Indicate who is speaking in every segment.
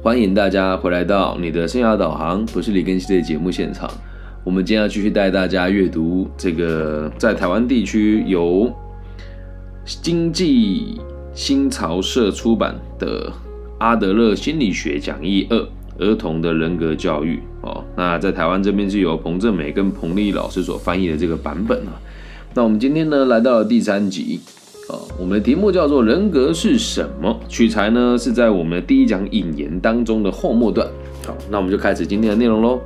Speaker 1: 欢迎大家回来到你的生涯导航，不是李根熙的节目现场。我们今天要继续带大家阅读这个在台湾地区由经济新潮社出版的《阿德勒心理学讲义二：儿童的人格教育》哦。那在台湾这边是由彭正美跟彭丽老师所翻译的这个版本啊。那我们今天呢来到了第三集。哦，我们的题目叫做“人格是什么”，取材呢是在我们的第一讲引言当中的后末段。好，那我们就开始今天的内容喽。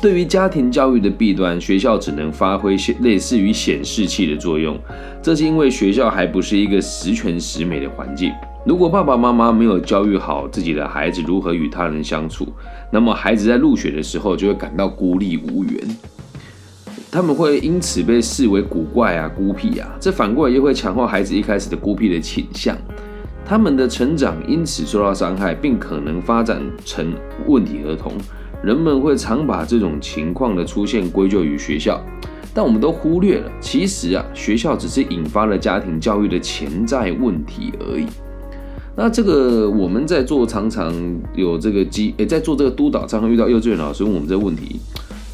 Speaker 1: 对于家庭教育的弊端，学校只能发挥类似于显示器的作用。这是因为学校还不是一个十全十美的环境。如果爸爸妈妈没有教育好自己的孩子如何与他人相处，那么孩子在入学的时候就会感到孤立无援。他们会因此被视为古怪啊、孤僻啊，这反过来又会强化孩子一开始的孤僻的倾向。他们的成长因此受到伤害，并可能发展成问题儿童。人们会常把这种情况的出现归咎于学校，但我们都忽略了，其实啊，学校只是引发了家庭教育的潜在问题而已。那这个我们在做常常有这个机，诶，在做这个督导，常常遇到幼稚园老师问我们这个问题。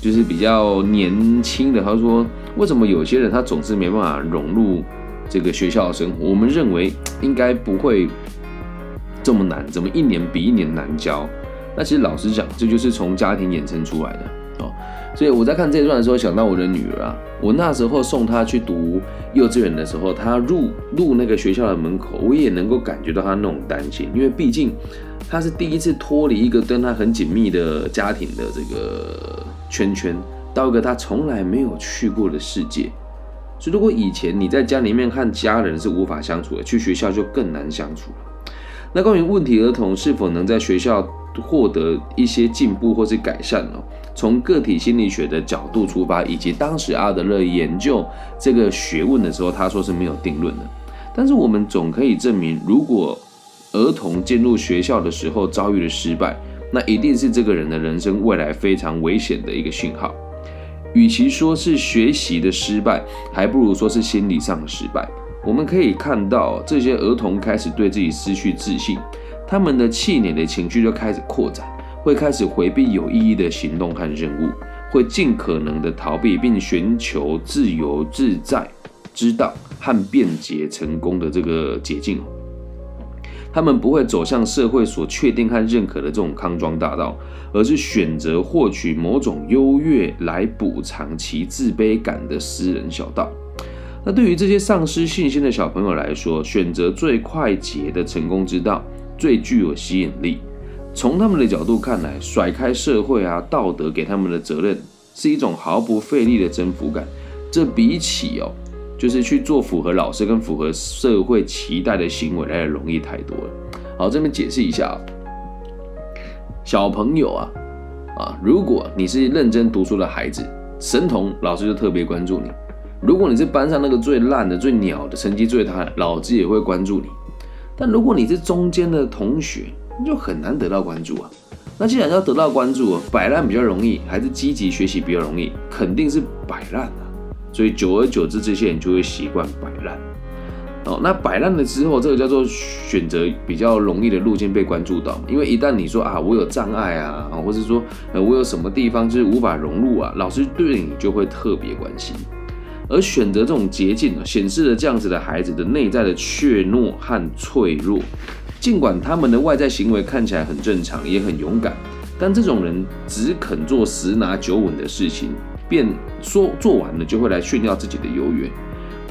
Speaker 1: 就是比较年轻的，他说：“为什么有些人他总是没办法融入这个学校的生活？”我们认为应该不会这么难，怎么一年比一年难教？那其实老实讲，这就是从家庭衍生出来的哦。所以我在看这一段的时候，想到我的女儿啊，我那时候送她去读幼稚园的时候，她入入那个学校的门口，我也能够感觉到她那种担心，因为毕竟她是第一次脱离一个跟她很紧密的家庭的这个。圈圈到一个他从来没有去过的世界，所以如果以前你在家里面和家人是无法相处的，去学校就更难相处了。那关于问题儿童是否能在学校获得一些进步或是改善呢？从个体心理学的角度出发，以及当时阿德勒研究这个学问的时候，他说是没有定论的。但是我们总可以证明，如果儿童进入学校的时候遭遇了失败。那一定是这个人的人生未来非常危险的一个讯号。与其说是学习的失败，还不如说是心理上的失败。我们可以看到，这些儿童开始对自己失去自信，他们的气馁的情绪就开始扩展，会开始回避有意义的行动和任务，会尽可能的逃避，并寻求自由自在、知道和便捷成功的这个捷径。他们不会走向社会所确定和认可的这种康庄大道，而是选择获取某种优越来补偿其自卑感的私人小道。那对于这些丧失信心的小朋友来说，选择最快捷的成功之道最具有吸引力。从他们的角度看来，甩开社会啊道德给他们的责任，是一种毫不费力的征服感。这比起哦。就是去做符合老师跟符合社会期待的行为来的容易太多了。好，这边解释一下，小朋友啊啊，如果你是认真读书的孩子，神童老师就特别关注你；如果你是班上那个最烂的、最鸟的，成绩最差的，老师也会关注你。但如果你是中间的同学，你就很难得到关注啊。那既然要得到关注，摆烂比较容易，还是积极学习比较容易？肯定是摆烂。所以久而久之，这些人就会习惯摆烂。哦，那摆烂了之后，这个叫做选择比较容易的路径被关注到。因为一旦你说啊，我有障碍啊，或者说呃，我有什么地方就是无法融入啊，老师对你就会特别关心。而选择这种捷径呢，显示了这样子的孩子的内在的怯懦和脆弱。尽管他们的外在行为看起来很正常，也很勇敢，但这种人只肯做十拿九稳的事情。便说做完了就会来炫耀自己的优越。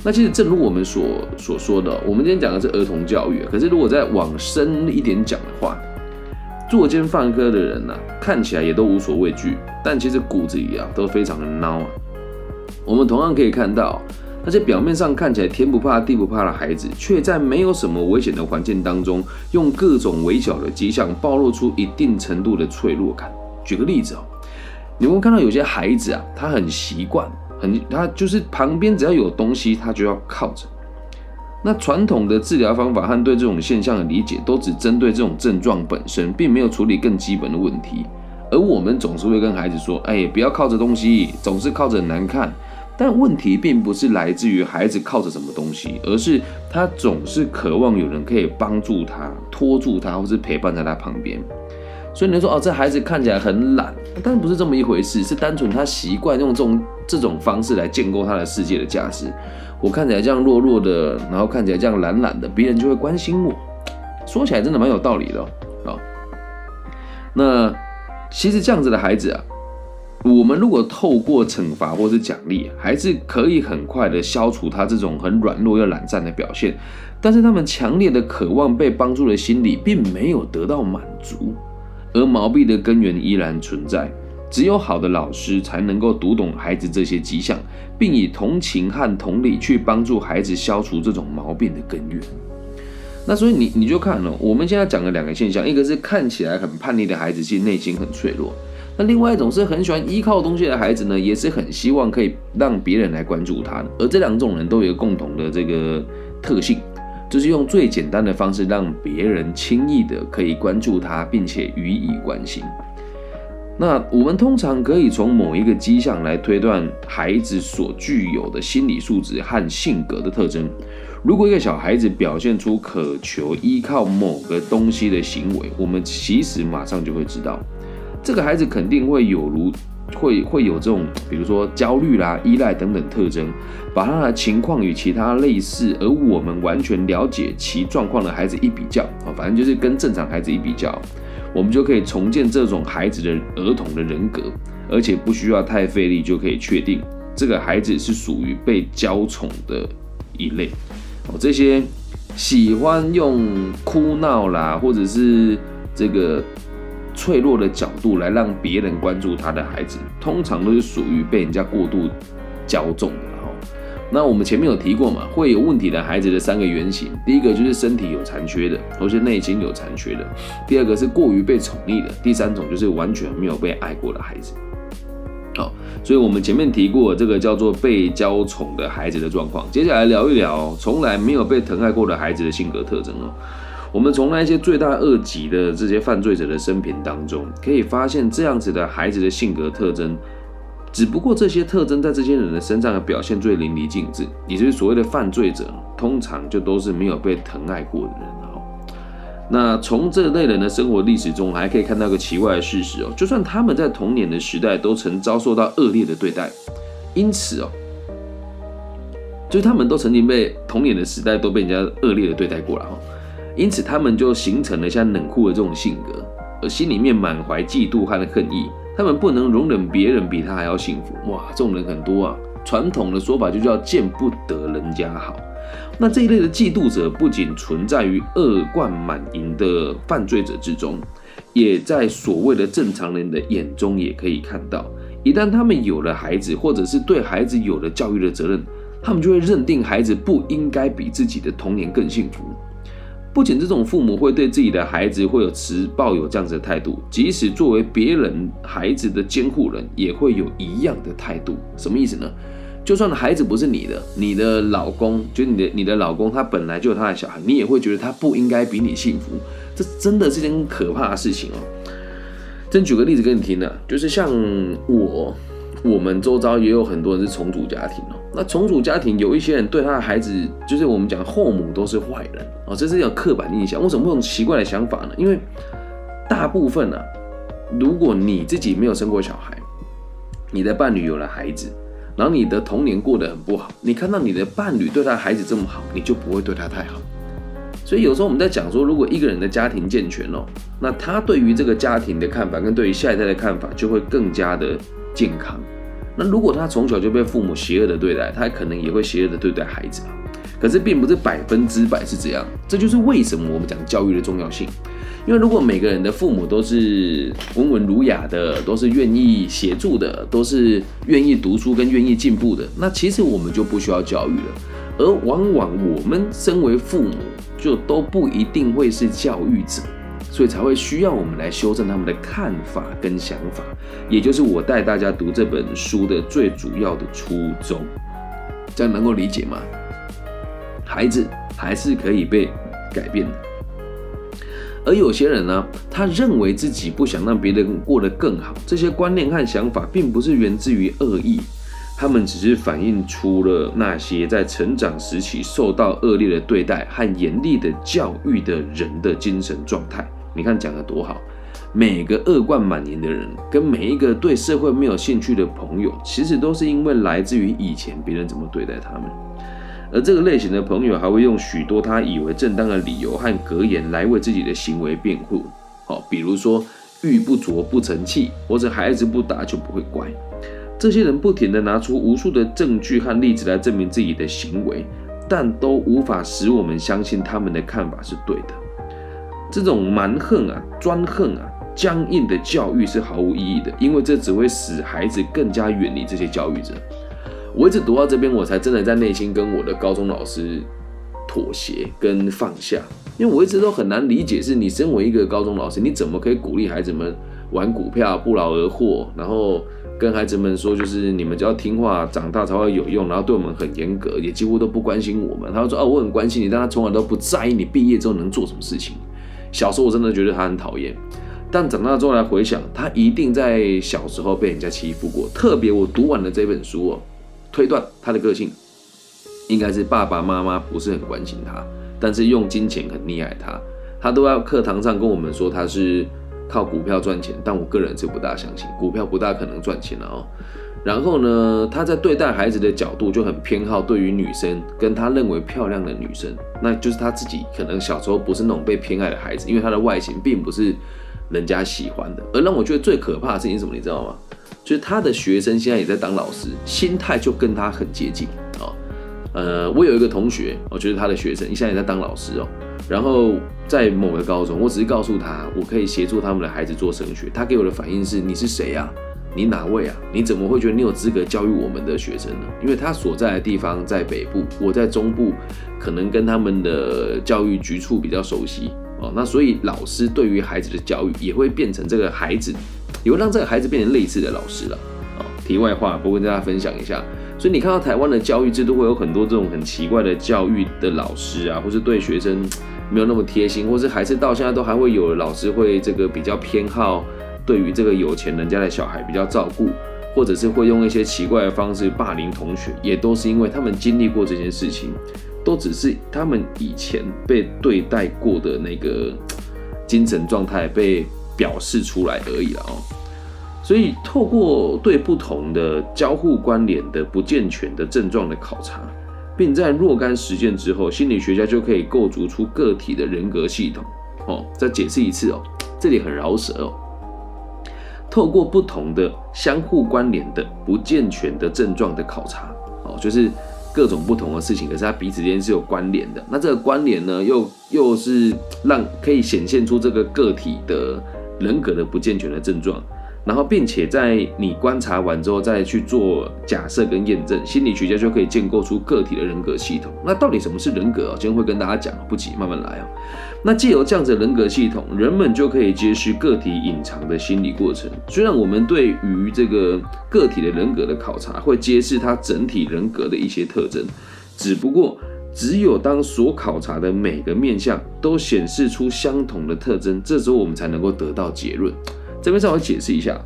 Speaker 1: 那其实正如我们所所说的，我们今天讲的是儿童教育。可是如果再往深一点讲的话，作奸犯科的人呢，看起来也都无所畏惧，但其实骨子里啊都非常的孬啊。我们同样可以看到，那些表面上看起来天不怕地不怕的孩子，却在没有什么危险的环境当中，用各种微小的迹象暴露出一定程度的脆弱感。举个例子哦。你会看到有些孩子啊，他很习惯，很他就是旁边只要有东西，他就要靠着。那传统的治疗方法和对这种现象的理解，都只针对这种症状本身，并没有处理更基本的问题。而我们总是会跟孩子说：“哎，不要靠着东西，总是靠着难看。但问题并不是来自于孩子靠着什么东西，而是他总是渴望有人可以帮助他、拖住他，或是陪伴在他旁边。所以你说哦，这孩子看起来很懒，但不是这么一回事，是单纯他习惯用这种这种方式来建构他的世界的价值。我看起来这样弱弱的，然后看起来这样懒懒的，别人就会关心我。说起来真的蛮有道理的啊。那其实这样子的孩子啊。我们如果透过惩罚或是奖励，还是可以很快的消除他这种很软弱又懒散的表现。但是他们强烈的渴望被帮助的心理并没有得到满足，而毛病的根源依然存在。只有好的老师才能够读懂孩子这些迹象，并以同情和同理去帮助孩子消除这种毛病的根源。那所以你你就看了，我们现在讲的两个现象，一个是看起来很叛逆的孩子，其实内心很脆弱。那另外一种是很喜欢依靠东西的孩子呢，也是很希望可以让别人来关注他的。而这两种人都有一个共同的这个特性，就是用最简单的方式让别人轻易的可以关注他，并且予以关心。那我们通常可以从某一个迹象来推断孩子所具有的心理素质和性格的特征。如果一个小孩子表现出渴求依靠某个东西的行为，我们其实马上就会知道。这个孩子肯定会有如会会有这种，比如说焦虑啦、依赖等等特征，把他的情况与其他类似而我们完全了解其状况的孩子一比较啊，反正就是跟正常孩子一比较，我们就可以重建这种孩子的儿童的人格，而且不需要太费力就可以确定这个孩子是属于被娇宠的一类。哦，这些喜欢用哭闹啦，或者是这个。脆弱的角度来让别人关注他的孩子，通常都是属于被人家过度骄纵的哈。那我们前面有提过嘛，会有问题的孩子的三个原型，第一个就是身体有残缺的，或是内心有残缺的；第二个是过于被宠溺的；第三种就是完全没有被爱过的孩子。好，所以我们前面提过这个叫做被娇宠的孩子的状况，接下来聊一聊从来没有被疼爱过的孩子的性格特征哦。我们从那些罪大恶极的这些犯罪者的生平当中，可以发现这样子的孩子的性格特征，只不过这些特征在这些人的身上表现最淋漓尽致。也就是所谓的犯罪者，通常就都是没有被疼爱过的人哦。那从这类人的生活历史中，还可以看到一个奇怪的事实哦，就算他们在童年的时代都曾遭受到恶劣的对待，因此哦，就是他们都曾经被童年的时代都被人家恶劣的对待过了哈。因此，他们就形成了像冷酷的这种性格，而心里面满怀嫉妒和恨意。他们不能容忍别人比他还要幸福。哇，这种人很多啊。传统的说法就叫见不得人家好。那这一类的嫉妒者，不仅存在于恶贯满盈的犯罪者之中，也在所谓的正常人的眼中也可以看到。一旦他们有了孩子，或者是对孩子有了教育的责任，他们就会认定孩子不应该比自己的童年更幸福。不仅这种父母会对自己的孩子会有持抱有这样子的态度，即使作为别人孩子的监护人，也会有一样的态度。什么意思呢？就算孩子不是你的，你的老公就你的你的老公，他本来就有他的小孩，你也会觉得他不应该比你幸福。这真的是件可怕的事情哦。真举个例子给你听呢，就是像我。我们周遭也有很多人是重组家庭哦。那重组家庭有一些人对他的孩子，就是我们讲后母都是坏人哦，这是一种刻板印象。为什么会有奇怪的想法呢？因为大部分呢，如果你自己没有生过小孩，你的伴侣有了孩子，然后你的童年过得很不好，你看到你的伴侣对他的孩子这么好，你就不会对他太好。所以有时候我们在讲说，如果一个人的家庭健全哦，那他对于这个家庭的看法跟对于下一代的看法就会更加的健康。那如果他从小就被父母邪恶的对待，他可能也会邪恶的对待孩子啊。可是并不是百分之百是这样，这就是为什么我们讲教育的重要性。因为如果每个人的父母都是温文儒雅的，都是愿意协助的，都是愿意读书跟愿意进步的，那其实我们就不需要教育了。而往往我们身为父母，就都不一定会是教育者。所以才会需要我们来修正他们的看法跟想法，也就是我带大家读这本书的最主要的初衷。这样能够理解吗？孩子还是可以被改变的。而有些人呢，他认为自己不想让别人过得更好，这些观念和想法并不是源自于恶意。他们只是反映出了那些在成长时期受到恶劣的对待和严厉的教育的人的精神状态。你看讲的多好，每个恶贯满盈的人，跟每一个对社会没有兴趣的朋友，其实都是因为来自于以前别人怎么对待他们。而这个类型的朋友还会用许多他以为正当的理由和格言来为自己的行为辩护。好，比如说玉不琢不成器，或者孩子不打就不会乖。这些人不停地拿出无数的证据和例子来证明自己的行为，但都无法使我们相信他们的看法是对的。这种蛮横啊、专横啊、僵硬的教育是毫无意义的，因为这只会使孩子更加远离这些教育者。我一直读到这边，我才真的在内心跟我的高中老师妥协跟放下，因为我一直都很难理解，是你身为一个高中老师，你怎么可以鼓励孩子们玩股票不劳而获，然后跟孩子们说就是你们只要听话，长大才会有用，然后对我们很严格，也几乎都不关心我们。他说哦，我很关心你，但他从来都不在意你毕业之后能做什么事情。小时候我真的觉得他很讨厌，但长大之后来回想，他一定在小时候被人家欺负过。特别我读完了这本书哦。推断他的个性应该是爸爸妈妈不是很关心他，但是用金钱很溺爱他。他都要课堂上跟我们说他是靠股票赚钱，但我个人是不大相信，股票不大可能赚钱了哦。然后呢，他在对待孩子的角度就很偏好对于女生跟他认为漂亮的女生，那就是他自己可能小时候不是那种被偏爱的孩子，因为他的外形并不是人家喜欢的。而让我觉得最可怕的事情是什么，你知道吗？就是他的学生现在也在当老师，心态就跟他很接近啊。呃，我有一个同学，我觉得他的学生现在也在当老师哦。然后在某个高中，我只是告诉他，我可以协助他们的孩子做升学。他给我的反应是：你是谁呀？你哪位啊？你怎么会觉得你有资格教育我们的学生呢？因为他所在的地方在北部，我在中部，可能跟他们的教育局处比较熟悉哦。那所以老师对于孩子的教育也会变成这个孩子。也会让这个孩子变成类似的老师了啊。题外话，不跟大家分享一下。所以你看到台湾的教育制度会有很多这种很奇怪的教育的老师啊，或是对学生没有那么贴心，或是还是到现在都还会有老师会这个比较偏好对于这个有钱人家的小孩比较照顾，或者是会用一些奇怪的方式霸凌同学，也都是因为他们经历过这件事情，都只是他们以前被对待过的那个精神状态被。表示出来而已了哦，所以透过对不同的交互关联的不健全的症状的考察，并在若干实践之后，心理学家就可以构筑出个体的人格系统。哦，再解释一次哦，这里很饶舌哦。透过不同的相互关联的不健全的症状的考察，哦，就是各种不同的事情，可是它彼此之间是有关联的。那这个关联呢，又又是让可以显现出这个个体的。人格的不健全的症状，然后并且在你观察完之后再去做假设跟验证，心理学家就可以建构出个体的人格系统。那到底什么是人格啊？今天会跟大家讲，不急，慢慢来啊。那借由这样子人格系统，人们就可以揭示个体隐藏的心理过程。虽然我们对于这个个体的人格的考察会揭示他整体人格的一些特征，只不过。只有当所考察的每个面相都显示出相同的特征，这时候我们才能够得到结论。这边稍微解释一下，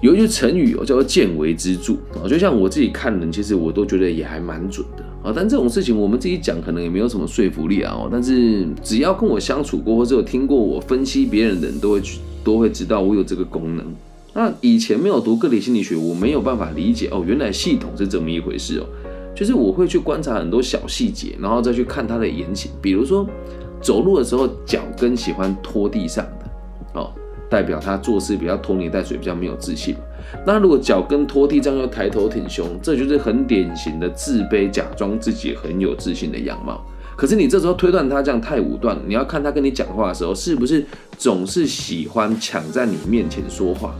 Speaker 1: 有一句成语哦，叫做“见微知著”啊。就像我自己看人，其实我都觉得也还蛮准的啊。但这种事情我们自己讲，可能也没有什么说服力啊。但是只要跟我相处过，或者有听过我分析别人的人，都会去都会知道我有这个功能。那以前没有读个体心理学，我没有办法理解哦，原来系统是这么一回事哦。就是我会去观察很多小细节，然后再去看他的言行。比如说，走路的时候脚跟喜欢拖地上，代表他做事比较拖泥带水，比较没有自信。那如果脚跟拖地这样又抬头挺胸，这就是很典型的自卑，假装自己很有自信的样貌。可是你这时候推断他这样太武断。你要看他跟你讲话的时候，是不是总是喜欢抢在你面前说话，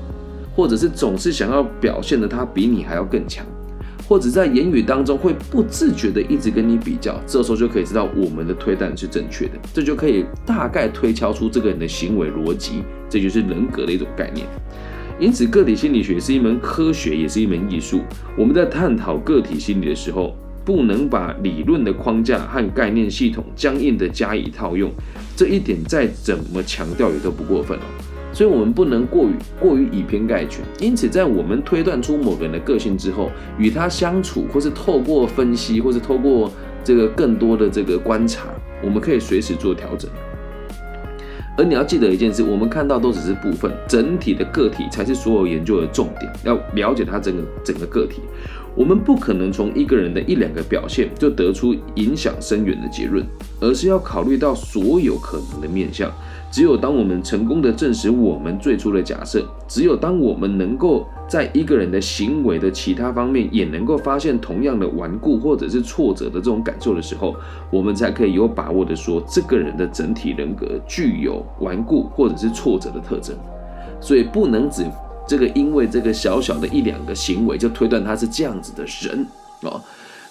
Speaker 1: 或者是总是想要表现的他比你还要更强。或者在言语当中会不自觉的一直跟你比较，这时候就可以知道我们的推断是正确的，这就可以大概推敲出这个人的行为逻辑，这就是人格的一种概念。因此，个体心理学是一门科学，也是一门艺术。我们在探讨个体心理的时候，不能把理论的框架和概念系统僵硬的加以套用，这一点再怎么强调也都不过分了。所以我们不能过于过于以偏概全。因此，在我们推断出某个人的个性之后，与他相处，或是透过分析，或是透过这个更多的这个观察，我们可以随时做调整。而你要记得一件事，我们看到都只是部分，整体的个体才是所有研究的重点。要了解他整个整个个体，我们不可能从一个人的一两个表现就得出影响深远的结论，而是要考虑到所有可能的面向。只有当我们成功的证实我们最初的假设，只有当我们能够在一个人的行为的其他方面也能够发现同样的顽固或者是挫折的这种感受的时候，我们才可以有把握的说这个人的整体人格具有顽固或者是挫折的特征。所以不能只这个因为这个小小的一两个行为就推断他是这样子的人啊。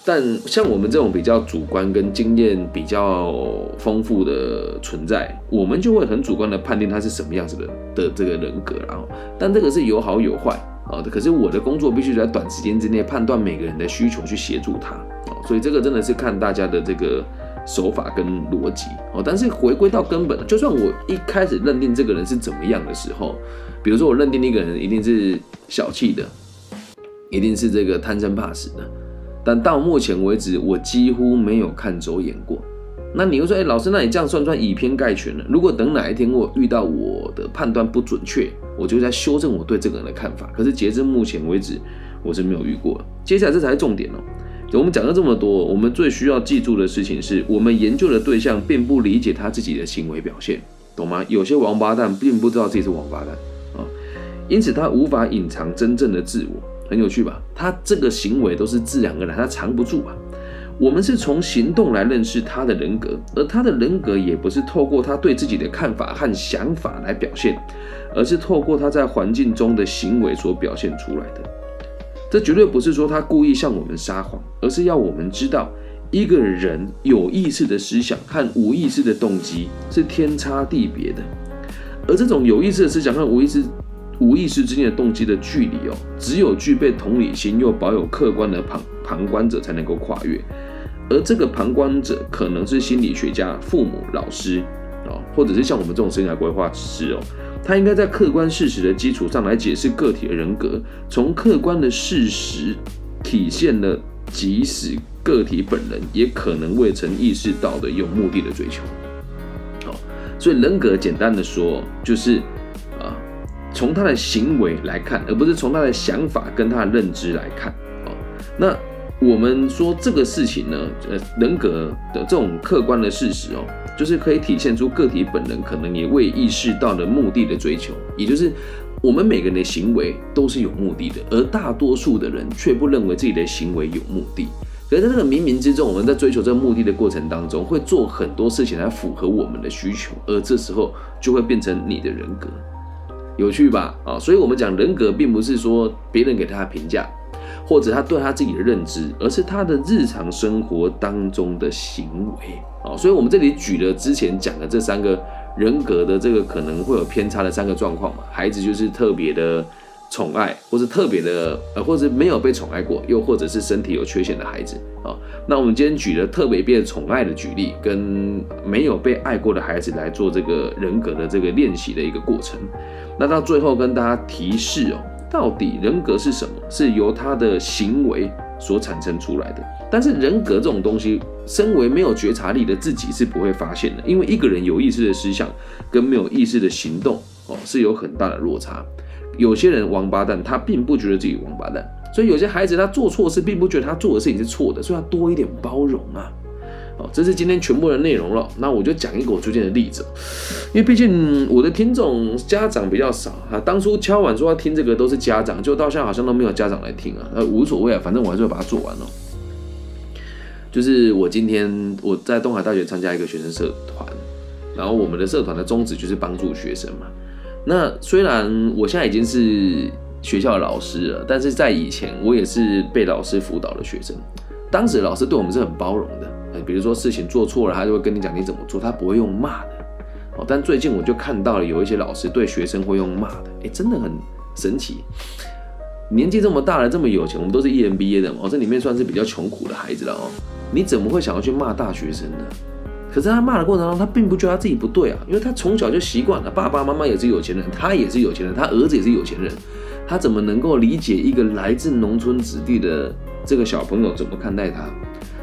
Speaker 1: 但像我们这种比较主观跟经验比较丰富的存在，我们就会很主观的判定他是什么样子的的这个人格，然后，但这个是有好有坏啊。可是我的工作必须在短时间之内判断每个人的需求去协助他啊，所以这个真的是看大家的这个手法跟逻辑哦。但是回归到根本，就算我一开始认定这个人是怎么样的时候，比如说我认定那个人一定是小气的，一定是这个贪生怕死的。但到目前为止，我几乎没有看走眼过。那你又说，哎，老师，那你这样算不算以偏概全了？如果等哪一天我遇到我的判断不准确，我就在修正我对这个人的看法。可是截至目前为止，我是没有遇过。接下来这才是重点哦。我们讲了这么多，我们最需要记住的事情是，我们研究的对象并不理解他自己的行为表现，懂吗？有些王八蛋并不知道自己是王八蛋啊，因此他无法隐藏真正的自我。很有趣吧？他这个行为都是自然而然，他藏不住啊。我们是从行动来认识他的人格，而他的人格也不是透过他对自己的看法和想法来表现，而是透过他在环境中的行为所表现出来的。这绝对不是说他故意向我们撒谎，而是要我们知道，一个人有意识的思想和无意识的动机是天差地别的，而这种有意识的思想和无意识。无意识之间的动机的距离哦，只有具备同理心又保有客观的旁旁观者才能够跨越，而这个旁观者可能是心理学家、父母、老师啊，或者是像我们这种生涯规划师哦，他应该在客观事实的基础上来解释个体的人格，从客观的事实体现了，即使个体本人也可能未曾意识到的有目的的追求。好，所以人格简单的说就是。从他的行为来看，而不是从他的想法跟他的认知来看哦。那我们说这个事情呢，呃，人格的这种客观的事实哦，就是可以体现出个体本人可能也未意识到的目的的追求，也就是我们每个人的行为都是有目的的，而大多数的人却不认为自己的行为有目的。可是在这个冥冥之中，我们在追求这个目的的过程当中，会做很多事情来符合我们的需求，而这时候就会变成你的人格。有趣吧？啊，所以我们讲人格，并不是说别人给他评价，或者他对他自己的认知，而是他的日常生活当中的行为。啊，所以我们这里举了之前讲的这三个人格的这个可能会有偏差的三个状况嘛，孩子就是特别的。宠爱，或是特别的，呃，或者没有被宠爱过，又或者是身体有缺陷的孩子啊。那我们今天举了特别被宠爱的举例，跟没有被爱过的孩子来做这个人格的这个练习的一个过程。那到最后跟大家提示哦，到底人格是什么？是由他的行为所产生出来的。但是人格这种东西，身为没有觉察力的自己是不会发现的，因为一个人有意识的思想跟没有意识的行动哦，是有很大的落差。有些人王八蛋，他并不觉得自己王八蛋，所以有些孩子他做错事，并不觉得他做的事情是错的，所以要多一点包容啊。好，这是今天全部的内容了。那我就讲一个我最近的例子，因为毕竟我的听众家长比较少啊。当初敲碗说要听这个都是家长，就到现在好像都没有家长来听啊。呃，无所谓啊，反正我还是会把它做完哦。就是我今天我在东海大学参加一个学生社团，然后我们的社团的宗旨就是帮助学生嘛。那虽然我现在已经是学校的老师了，但是在以前我也是被老师辅导的学生。当时老师对我们是很包容的，比如说事情做错了，他就会跟你讲你怎么做，他不会用骂的。哦，但最近我就看到了有一些老师对学生会用骂的，哎，真的很神奇。年纪这么大了，这么有钱，我们都是 EMBA 的，哦，这里面算是比较穷苦的孩子了哦。你怎么会想要去骂大学生呢？可是他骂的过程中，他并不觉得他自己不对啊，因为他从小就习惯了，爸爸妈妈也是有钱人，他也是有钱人，他儿子也是有钱人，他怎么能够理解一个来自农村子弟的这个小朋友怎么看待他？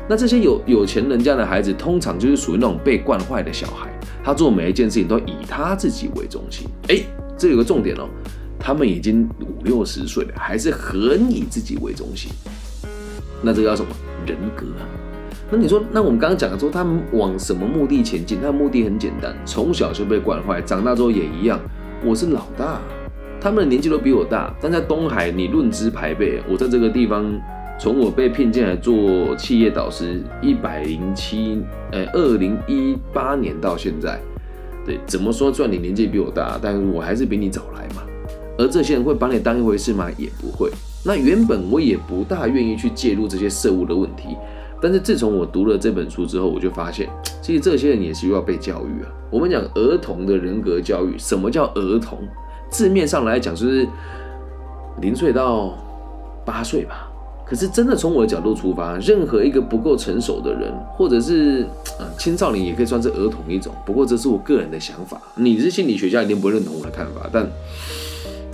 Speaker 1: 那这些有有钱人家的孩子，通常就是属于那种被惯坏的小孩，他做每一件事情都以他自己为中心。哎，这有个重点哦，他们已经五六十岁了，还是很以自己为中心。那这叫什么人格？那你说，那我们刚刚讲的说，他们往什么目的前进？他的目的很简单，从小就被惯坏，长大之后也一样。我是老大，他们的年纪都比我大，但在东海，你论资排辈，我在这个地方。从我被聘进来做企业导师一百零七，呃，二零一八年到现在，对，怎么说？算你年纪比我大，但我还是比你早来嘛。而这些人会把你当一回事吗？也不会。那原本我也不大愿意去介入这些事务的问题，但是自从我读了这本书之后，我就发现，其实这些人也需要被教育啊。我们讲儿童的人格教育，什么叫儿童？字面上来讲，就是零岁到八岁吧。可是，真的从我的角度出发，任何一个不够成熟的人，或者是啊青少年，也可以算是儿童一种。不过，这是我个人的想法。你是心理学家，一定不会认同我的看法。但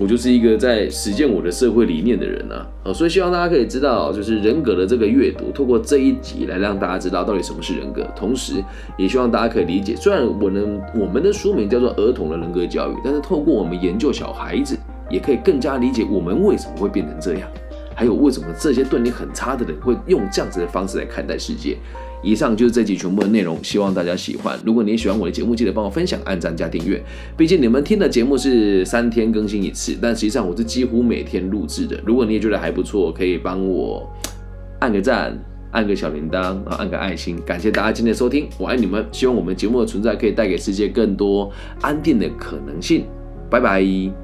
Speaker 1: 我就是一个在实践我的社会理念的人啊。哦，所以希望大家可以知道，就是人格的这个阅读，透过这一集来让大家知道到底什么是人格。同时，也希望大家可以理解，虽然我能我们的书名叫做《儿童的人格教育》，但是透过我们研究小孩子，也可以更加理解我们为什么会变成这样。还有为什么这些对你很差的人会用这样子的方式来看待世界？以上就是这集全部的内容，希望大家喜欢。如果你喜欢我的节目，记得帮我分享、按赞加订阅。毕竟你们听的节目是三天更新一次，但实际上我是几乎每天录制的。如果你也觉得还不错，可以帮我按个赞、按个小铃铛啊、按个爱心。感谢大家今天的收听，我爱你们。希望我们节目的存在可以带给世界更多安定的可能性。拜拜。